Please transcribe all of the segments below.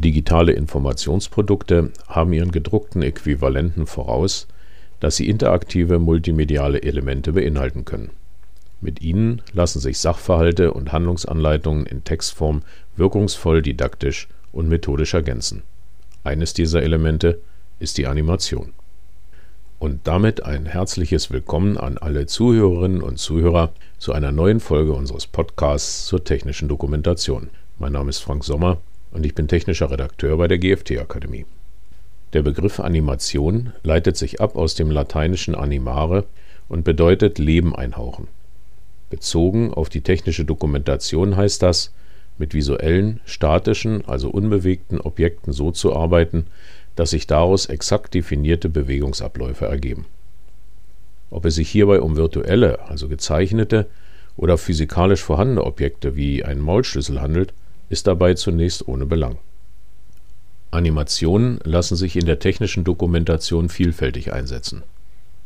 Digitale Informationsprodukte haben ihren gedruckten Äquivalenten voraus, dass sie interaktive multimediale Elemente beinhalten können. Mit ihnen lassen sich Sachverhalte und Handlungsanleitungen in Textform wirkungsvoll didaktisch und methodisch ergänzen. Eines dieser Elemente ist die Animation. Und damit ein herzliches Willkommen an alle Zuhörerinnen und Zuhörer zu einer neuen Folge unseres Podcasts zur technischen Dokumentation. Mein Name ist Frank Sommer und ich bin technischer Redakteur bei der GFT Akademie. Der Begriff Animation leitet sich ab aus dem lateinischen animare und bedeutet Leben einhauchen. Bezogen auf die technische Dokumentation heißt das, mit visuellen, statischen, also unbewegten Objekten so zu arbeiten, dass sich daraus exakt definierte Bewegungsabläufe ergeben. Ob es sich hierbei um virtuelle, also gezeichnete, oder physikalisch vorhandene Objekte wie einen Maulschlüssel handelt, ist dabei zunächst ohne Belang. Animationen lassen sich in der technischen Dokumentation vielfältig einsetzen,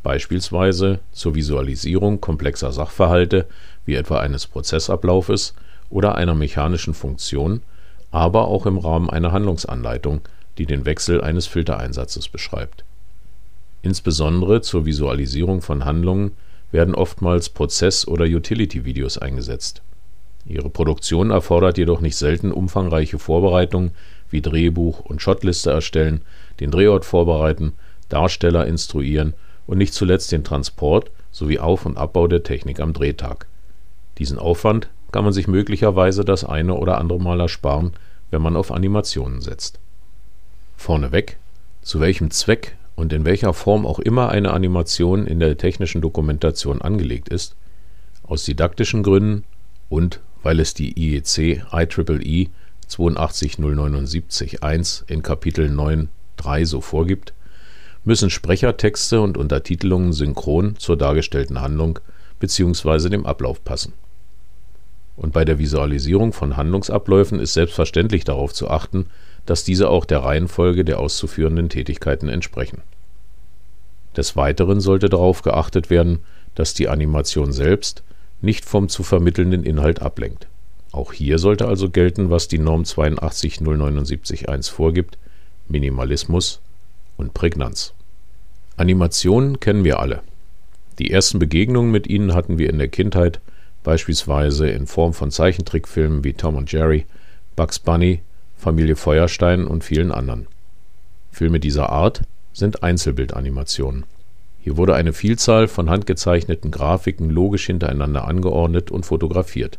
beispielsweise zur Visualisierung komplexer Sachverhalte wie etwa eines Prozessablaufes oder einer mechanischen Funktion, aber auch im Rahmen einer Handlungsanleitung, die den Wechsel eines Filtereinsatzes beschreibt. Insbesondere zur Visualisierung von Handlungen werden oftmals Prozess- oder Utility-Videos eingesetzt Ihre Produktion erfordert jedoch nicht selten umfangreiche Vorbereitungen wie Drehbuch und Shotliste erstellen, den Drehort vorbereiten, Darsteller instruieren und nicht zuletzt den Transport sowie Auf und Abbau der Technik am Drehtag. Diesen Aufwand kann man sich möglicherweise das eine oder andere Mal ersparen, wenn man auf Animationen setzt. Vorneweg: Zu welchem Zweck und in welcher Form auch immer eine Animation in der technischen Dokumentation angelegt ist, aus didaktischen Gründen und weil es die IEC IEEE 82079-1 in Kapitel 9.3 so vorgibt, müssen Sprechertexte und Untertitelungen synchron zur dargestellten Handlung bzw. dem Ablauf passen. Und bei der Visualisierung von Handlungsabläufen ist selbstverständlich darauf zu achten, dass diese auch der Reihenfolge der auszuführenden Tätigkeiten entsprechen. Des Weiteren sollte darauf geachtet werden, dass die Animation selbst nicht vom zu vermittelnden Inhalt ablenkt. Auch hier sollte also gelten, was die Norm 82079.1 vorgibt: Minimalismus und Prägnanz. Animationen kennen wir alle. Die ersten Begegnungen mit ihnen hatten wir in der Kindheit, beispielsweise in Form von Zeichentrickfilmen wie Tom und Jerry, Bugs Bunny, Familie Feuerstein und vielen anderen. Filme dieser Art sind Einzelbildanimationen hier wurde eine Vielzahl von handgezeichneten Grafiken logisch hintereinander angeordnet und fotografiert.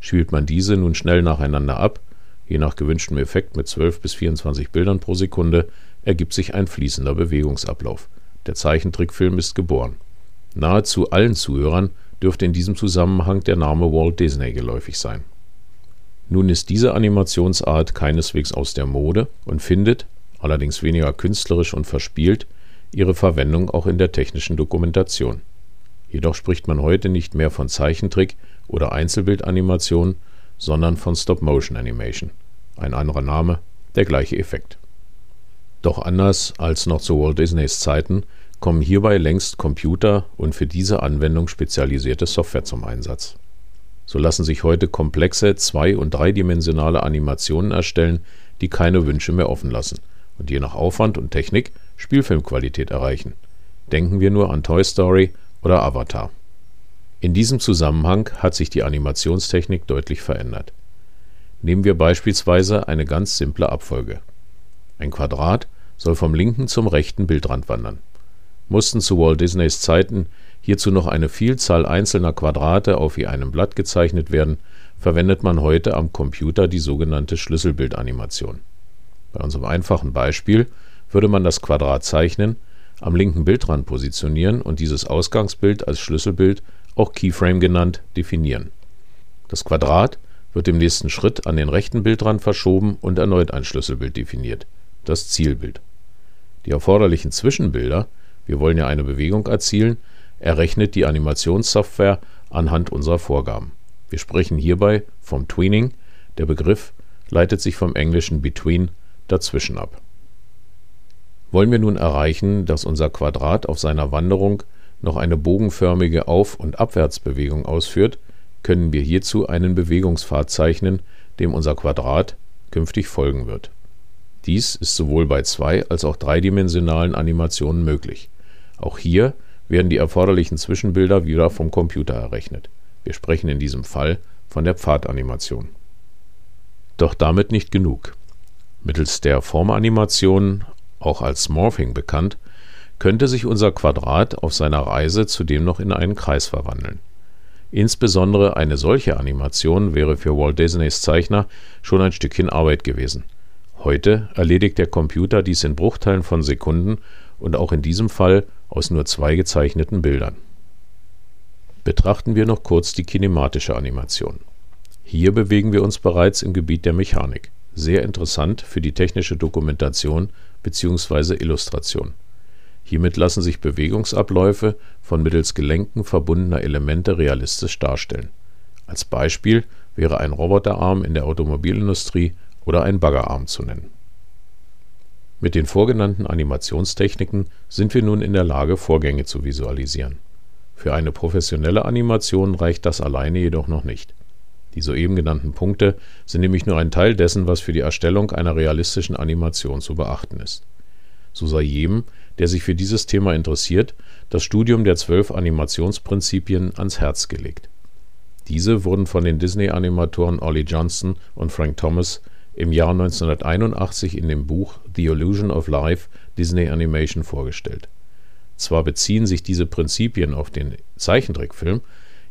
Spielt man diese nun schnell nacheinander ab, je nach gewünschtem Effekt mit 12 bis 24 Bildern pro Sekunde, ergibt sich ein fließender Bewegungsablauf. Der Zeichentrickfilm ist geboren. Nahezu allen Zuhörern dürfte in diesem Zusammenhang der Name Walt Disney geläufig sein. Nun ist diese Animationsart keineswegs aus der Mode und findet, allerdings weniger künstlerisch und verspielt, ihre Verwendung auch in der technischen Dokumentation. Jedoch spricht man heute nicht mehr von Zeichentrick oder Einzelbildanimation, sondern von Stop-Motion-Animation. Ein anderer Name, der gleiche Effekt. Doch anders als noch zu Walt Disneys Zeiten kommen hierbei längst Computer und für diese Anwendung spezialisierte Software zum Einsatz. So lassen sich heute komplexe zwei- und dreidimensionale Animationen erstellen, die keine Wünsche mehr offen lassen und je nach Aufwand und Technik Spielfilmqualität erreichen. Denken wir nur an Toy Story oder Avatar. In diesem Zusammenhang hat sich die Animationstechnik deutlich verändert. Nehmen wir beispielsweise eine ganz simple Abfolge. Ein Quadrat soll vom linken zum rechten Bildrand wandern. Mussten zu Walt Disneys Zeiten hierzu noch eine Vielzahl einzelner Quadrate auf je einem Blatt gezeichnet werden, verwendet man heute am Computer die sogenannte Schlüsselbildanimation. Bei unserem einfachen Beispiel würde man das Quadrat zeichnen, am linken Bildrand positionieren und dieses Ausgangsbild als Schlüsselbild, auch Keyframe genannt, definieren. Das Quadrat wird im nächsten Schritt an den rechten Bildrand verschoben und erneut ein Schlüsselbild definiert, das Zielbild. Die erforderlichen Zwischenbilder, wir wollen ja eine Bewegung erzielen, errechnet die Animationssoftware anhand unserer Vorgaben. Wir sprechen hierbei vom Tweening, der Begriff leitet sich vom englischen between dazwischen ab wollen wir nun erreichen, dass unser Quadrat auf seiner Wanderung noch eine bogenförmige Auf und Abwärtsbewegung ausführt, können wir hierzu einen Bewegungspfad zeichnen, dem unser Quadrat künftig folgen wird. Dies ist sowohl bei zwei- als auch dreidimensionalen Animationen möglich. Auch hier werden die erforderlichen Zwischenbilder wieder vom Computer errechnet. Wir sprechen in diesem Fall von der Pfadanimation. Doch damit nicht genug. Mittels der Formanimation, auch als Morphing bekannt, könnte sich unser Quadrat auf seiner Reise zudem noch in einen Kreis verwandeln. Insbesondere eine solche Animation wäre für Walt Disneys Zeichner schon ein Stückchen Arbeit gewesen. Heute erledigt der Computer dies in Bruchteilen von Sekunden und auch in diesem Fall aus nur zwei gezeichneten Bildern. Betrachten wir noch kurz die kinematische Animation. Hier bewegen wir uns bereits im Gebiet der Mechanik. Sehr interessant für die technische Dokumentation bzw. Illustration. Hiermit lassen sich Bewegungsabläufe von mittels Gelenken verbundener Elemente realistisch darstellen. Als Beispiel wäre ein Roboterarm in der Automobilindustrie oder ein Baggerarm zu nennen. Mit den vorgenannten Animationstechniken sind wir nun in der Lage, Vorgänge zu visualisieren. Für eine professionelle Animation reicht das alleine jedoch noch nicht. Die soeben genannten Punkte sind nämlich nur ein Teil dessen, was für die Erstellung einer realistischen Animation zu beachten ist. So sei jedem, der sich für dieses Thema interessiert, das Studium der zwölf Animationsprinzipien ans Herz gelegt. Diese wurden von den Disney-Animatoren Ollie Johnston und Frank Thomas im Jahr 1981 in dem Buch The Illusion of Life Disney Animation vorgestellt. Zwar beziehen sich diese Prinzipien auf den Zeichentrickfilm,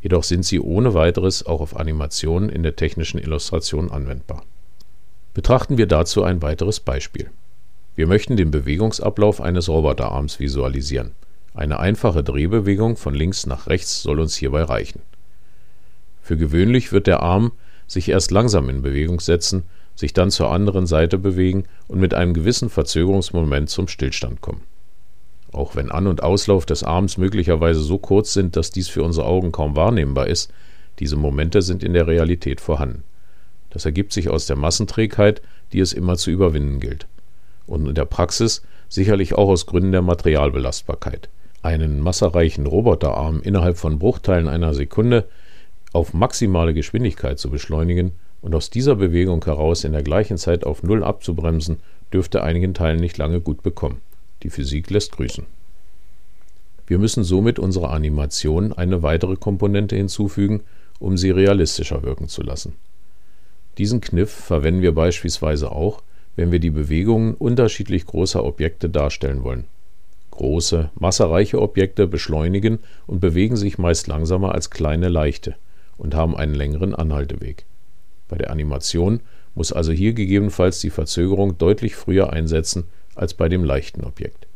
jedoch sind sie ohne weiteres auch auf Animationen in der technischen Illustration anwendbar. Betrachten wir dazu ein weiteres Beispiel. Wir möchten den Bewegungsablauf eines Roboterarms visualisieren. Eine einfache Drehbewegung von links nach rechts soll uns hierbei reichen. Für gewöhnlich wird der Arm sich erst langsam in Bewegung setzen sich dann zur anderen Seite bewegen und mit einem gewissen Verzögerungsmoment zum Stillstand kommen. Auch wenn An- und Auslauf des Arms möglicherweise so kurz sind, dass dies für unsere Augen kaum wahrnehmbar ist, diese Momente sind in der Realität vorhanden. Das ergibt sich aus der Massenträgheit, die es immer zu überwinden gilt. Und in der Praxis sicherlich auch aus Gründen der Materialbelastbarkeit. Einen massereichen Roboterarm innerhalb von Bruchteilen einer Sekunde auf maximale Geschwindigkeit zu beschleunigen, und aus dieser Bewegung heraus in der gleichen Zeit auf Null abzubremsen, dürfte einigen Teilen nicht lange gut bekommen. Die Physik lässt grüßen. Wir müssen somit unserer Animation eine weitere Komponente hinzufügen, um sie realistischer wirken zu lassen. Diesen Kniff verwenden wir beispielsweise auch, wenn wir die Bewegungen unterschiedlich großer Objekte darstellen wollen. Große, massereiche Objekte beschleunigen und bewegen sich meist langsamer als kleine, leichte und haben einen längeren Anhalteweg. Bei der Animation muss also hier gegebenenfalls die Verzögerung deutlich früher einsetzen als bei dem leichten Objekt.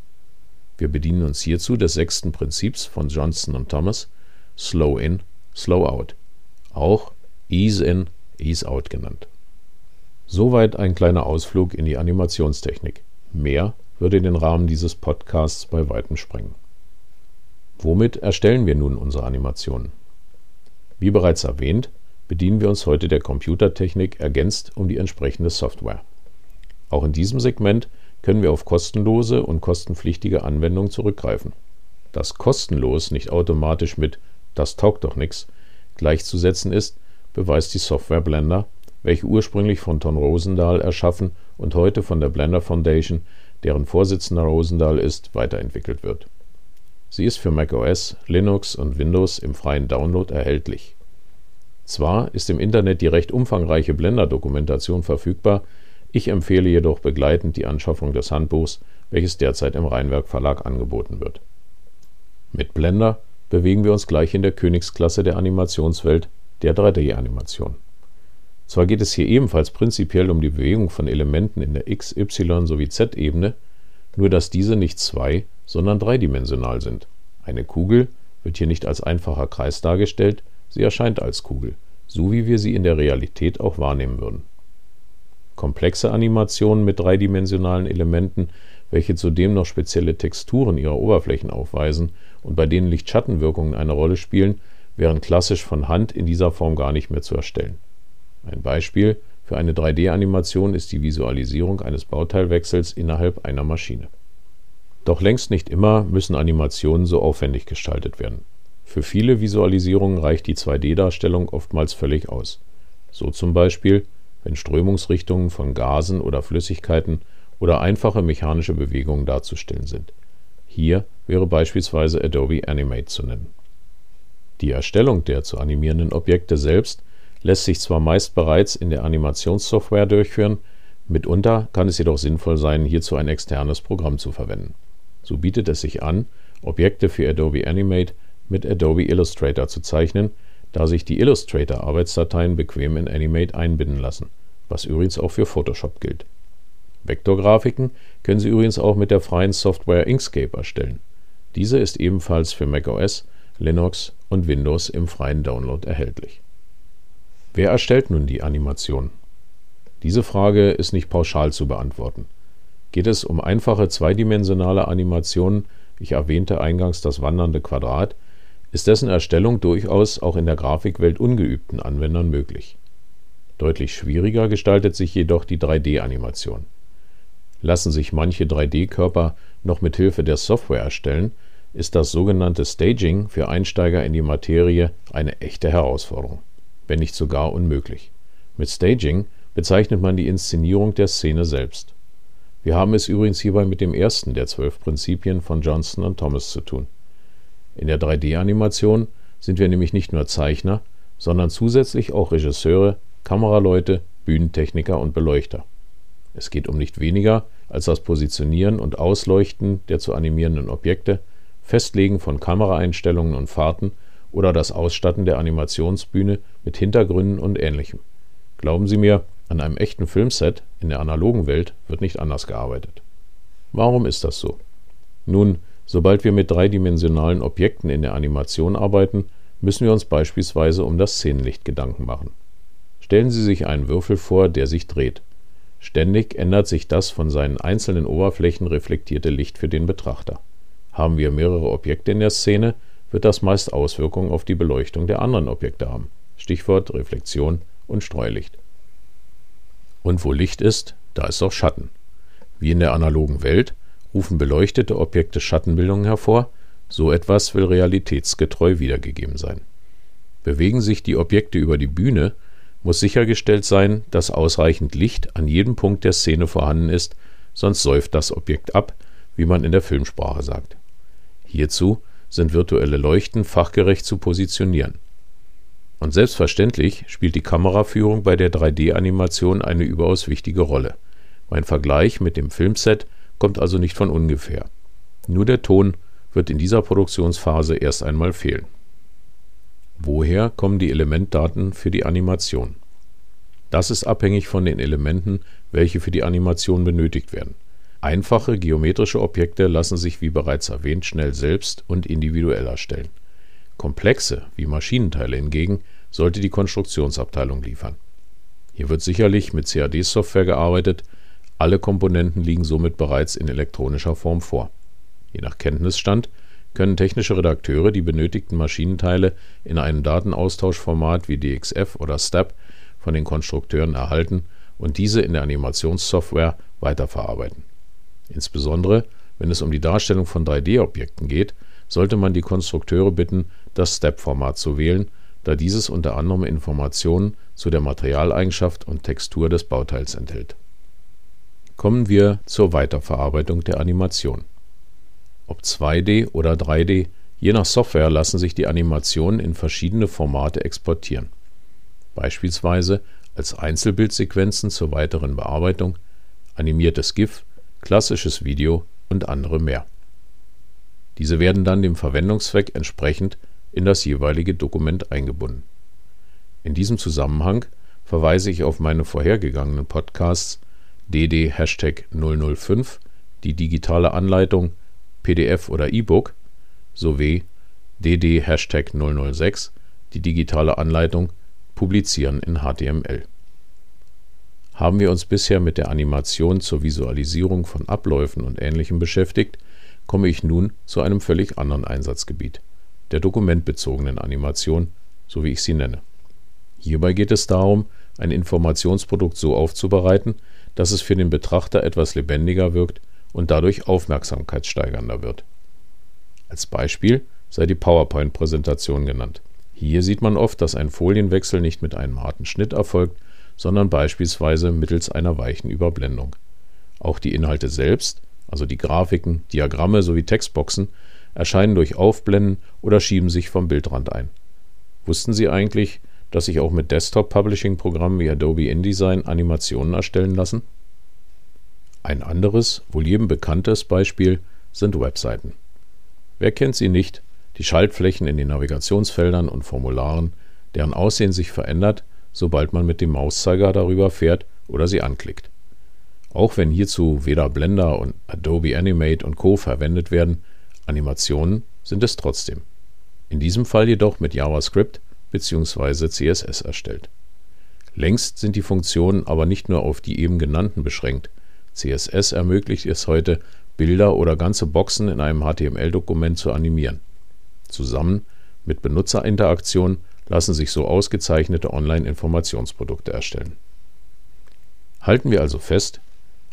Wir bedienen uns hierzu des sechsten Prinzips von Johnston und Thomas Slow in, Slow out, auch Ease in, Ease out genannt. Soweit ein kleiner Ausflug in die Animationstechnik. Mehr würde den Rahmen dieses Podcasts bei weitem sprengen. Womit erstellen wir nun unsere Animationen? Wie bereits erwähnt, bedienen wir uns heute der Computertechnik ergänzt um die entsprechende Software. Auch in diesem Segment können wir auf kostenlose und kostenpflichtige Anwendungen zurückgreifen. Dass kostenlos nicht automatisch mit das taugt doch nix gleichzusetzen ist, beweist die Software Blender, welche ursprünglich von Ton Rosendahl erschaffen und heute von der Blender Foundation, deren Vorsitzender Rosendahl ist, weiterentwickelt wird. Sie ist für macOS, Linux und Windows im freien Download erhältlich zwar ist im Internet die recht umfangreiche Blender-Dokumentation verfügbar, ich empfehle jedoch begleitend die Anschaffung des Handbuchs, welches derzeit im Rheinwerk Verlag angeboten wird. Mit Blender bewegen wir uns gleich in der Königsklasse der Animationswelt, der 3D-Animation. Zwar geht es hier ebenfalls prinzipiell um die Bewegung von Elementen in der x-, y- sowie z-Ebene, nur dass diese nicht zwei-, sondern dreidimensional sind. Eine Kugel wird hier nicht als einfacher Kreis dargestellt, Sie erscheint als Kugel, so wie wir sie in der Realität auch wahrnehmen würden. Komplexe Animationen mit dreidimensionalen Elementen, welche zudem noch spezielle Texturen ihrer Oberflächen aufweisen und bei denen Licht-Schatten-Wirkungen eine Rolle spielen, wären klassisch von Hand in dieser Form gar nicht mehr zu erstellen. Ein Beispiel für eine 3D-Animation ist die Visualisierung eines Bauteilwechsels innerhalb einer Maschine. Doch längst nicht immer müssen Animationen so aufwendig gestaltet werden für viele Visualisierungen reicht die 2D-Darstellung oftmals völlig aus. So zum Beispiel, wenn Strömungsrichtungen von Gasen oder Flüssigkeiten oder einfache mechanische Bewegungen darzustellen sind. Hier wäre beispielsweise Adobe Animate zu nennen. Die Erstellung der zu animierenden Objekte selbst lässt sich zwar meist bereits in der Animationssoftware durchführen, mitunter kann es jedoch sinnvoll sein, hierzu ein externes Programm zu verwenden. So bietet es sich an, Objekte für Adobe Animate mit Adobe Illustrator zu zeichnen, da sich die Illustrator-Arbeitsdateien bequem in Animate einbinden lassen, was übrigens auch für Photoshop gilt. Vektorgrafiken können Sie übrigens auch mit der freien Software Inkscape erstellen. Diese ist ebenfalls für macOS, Linux und Windows im freien Download erhältlich. Wer erstellt nun die Animation? Diese Frage ist nicht pauschal zu beantworten. Geht es um einfache zweidimensionale Animationen, ich erwähnte eingangs das wandernde Quadrat, ist dessen Erstellung durchaus auch in der Grafikwelt ungeübten Anwendern möglich. Deutlich schwieriger gestaltet sich jedoch die 3D-Animation. Lassen sich manche 3D-Körper noch mit Hilfe der Software erstellen, ist das sogenannte Staging für Einsteiger in die Materie eine echte Herausforderung, wenn nicht sogar unmöglich. Mit Staging bezeichnet man die Inszenierung der Szene selbst. Wir haben es übrigens hierbei mit dem ersten der zwölf Prinzipien von Johnston und Thomas zu tun. In der 3D-Animation sind wir nämlich nicht nur Zeichner, sondern zusätzlich auch Regisseure, Kameraleute, Bühnentechniker und Beleuchter. Es geht um nicht weniger als das Positionieren und Ausleuchten der zu animierenden Objekte, Festlegen von Kameraeinstellungen und Fahrten oder das Ausstatten der Animationsbühne mit Hintergründen und ähnlichem. Glauben Sie mir, an einem echten Filmset in der analogen Welt wird nicht anders gearbeitet. Warum ist das so? Nun, Sobald wir mit dreidimensionalen Objekten in der Animation arbeiten, müssen wir uns beispielsweise um das Szenenlicht Gedanken machen. Stellen Sie sich einen Würfel vor, der sich dreht. Ständig ändert sich das von seinen einzelnen Oberflächen reflektierte Licht für den Betrachter. Haben wir mehrere Objekte in der Szene, wird das meist Auswirkungen auf die Beleuchtung der anderen Objekte haben. Stichwort Reflexion und Streulicht. Und wo Licht ist, da ist auch Schatten. Wie in der analogen Welt rufen beleuchtete Objekte Schattenbildungen hervor, so etwas will realitätsgetreu wiedergegeben sein. Bewegen sich die Objekte über die Bühne, muss sichergestellt sein, dass ausreichend Licht an jedem Punkt der Szene vorhanden ist, sonst säuft das Objekt ab, wie man in der Filmsprache sagt. Hierzu sind virtuelle Leuchten fachgerecht zu positionieren. Und selbstverständlich spielt die Kameraführung bei der 3D-Animation eine überaus wichtige Rolle. Mein Vergleich mit dem Filmset kommt also nicht von ungefähr. Nur der Ton wird in dieser Produktionsphase erst einmal fehlen. Woher kommen die Elementdaten für die Animation? Das ist abhängig von den Elementen, welche für die Animation benötigt werden. Einfache geometrische Objekte lassen sich wie bereits erwähnt schnell selbst und individuell erstellen. Komplexe wie Maschinenteile hingegen sollte die Konstruktionsabteilung liefern. Hier wird sicherlich mit CAD-Software gearbeitet, alle Komponenten liegen somit bereits in elektronischer Form vor. Je nach Kenntnisstand können technische Redakteure die benötigten Maschinenteile in einem Datenaustauschformat wie DXF oder STEP von den Konstrukteuren erhalten und diese in der Animationssoftware weiterverarbeiten. Insbesondere wenn es um die Darstellung von 3D-Objekten geht, sollte man die Konstrukteure bitten, das STEP-Format zu wählen, da dieses unter anderem Informationen zu der Materialeigenschaft und Textur des Bauteils enthält Kommen wir zur Weiterverarbeitung der Animation. Ob 2D oder 3D, je nach Software lassen sich die Animationen in verschiedene Formate exportieren. Beispielsweise als Einzelbildsequenzen zur weiteren Bearbeitung, animiertes GIF, klassisches Video und andere mehr. Diese werden dann dem Verwendungszweck entsprechend in das jeweilige Dokument eingebunden. In diesem Zusammenhang verweise ich auf meine vorhergegangenen Podcasts dd Hashtag 005 die digitale Anleitung PDF oder E-Book sowie dd Hashtag 006 die digitale Anleitung Publizieren in HTML. Haben wir uns bisher mit der Animation zur Visualisierung von Abläufen und Ähnlichem beschäftigt, komme ich nun zu einem völlig anderen Einsatzgebiet, der dokumentbezogenen Animation, so wie ich sie nenne. Hierbei geht es darum, ein Informationsprodukt so aufzubereiten, dass es für den Betrachter etwas lebendiger wirkt und dadurch aufmerksamkeitssteigernder wird. Als Beispiel sei die PowerPoint-Präsentation genannt. Hier sieht man oft, dass ein Folienwechsel nicht mit einem harten Schnitt erfolgt, sondern beispielsweise mittels einer weichen Überblendung. Auch die Inhalte selbst, also die Grafiken, Diagramme sowie Textboxen, erscheinen durch Aufblenden oder schieben sich vom Bildrand ein. Wussten Sie eigentlich, dass sich auch mit Desktop-Publishing-Programmen wie Adobe InDesign Animationen erstellen lassen? Ein anderes, wohl jedem bekanntes Beispiel sind Webseiten. Wer kennt sie nicht? Die Schaltflächen in den Navigationsfeldern und Formularen, deren Aussehen sich verändert, sobald man mit dem Mauszeiger darüber fährt oder sie anklickt. Auch wenn hierzu weder Blender und Adobe Animate und Co. verwendet werden, Animationen sind es trotzdem. In diesem Fall jedoch mit JavaScript bzw. CSS erstellt. Längst sind die Funktionen aber nicht nur auf die eben genannten beschränkt. CSS ermöglicht es heute, Bilder oder ganze Boxen in einem HTML-Dokument zu animieren. Zusammen mit Benutzerinteraktion lassen sich so ausgezeichnete Online-Informationsprodukte erstellen. Halten wir also fest,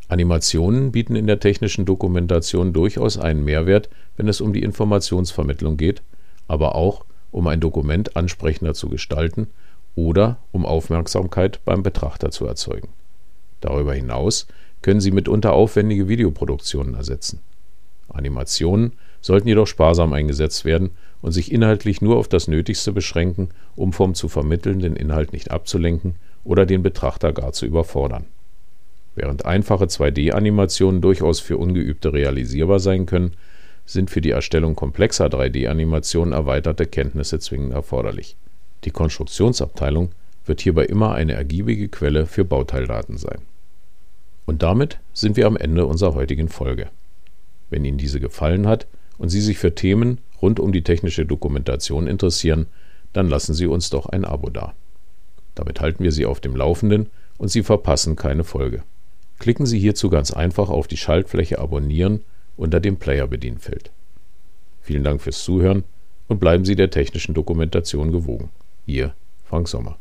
Animationen bieten in der technischen Dokumentation durchaus einen Mehrwert, wenn es um die Informationsvermittlung geht, aber auch, um ein Dokument ansprechender zu gestalten oder um Aufmerksamkeit beim Betrachter zu erzeugen. Darüber hinaus können sie mitunter aufwendige Videoproduktionen ersetzen. Animationen sollten jedoch sparsam eingesetzt werden und sich inhaltlich nur auf das Nötigste beschränken, um vom zu vermittelnden Inhalt nicht abzulenken oder den Betrachter gar zu überfordern. Während einfache 2D-Animationen durchaus für Ungeübte realisierbar sein können, sind für die Erstellung komplexer 3D-Animationen erweiterte Kenntnisse zwingend erforderlich. Die Konstruktionsabteilung wird hierbei immer eine ergiebige Quelle für Bauteildaten sein. Und damit sind wir am Ende unserer heutigen Folge. Wenn Ihnen diese gefallen hat und Sie sich für Themen rund um die technische Dokumentation interessieren, dann lassen Sie uns doch ein Abo da. Damit halten wir Sie auf dem Laufenden und Sie verpassen keine Folge. Klicken Sie hierzu ganz einfach auf die Schaltfläche Abonnieren unter dem Player-Bedienfeld. Vielen Dank fürs Zuhören und bleiben Sie der technischen Dokumentation gewogen. Ihr Frank Sommer.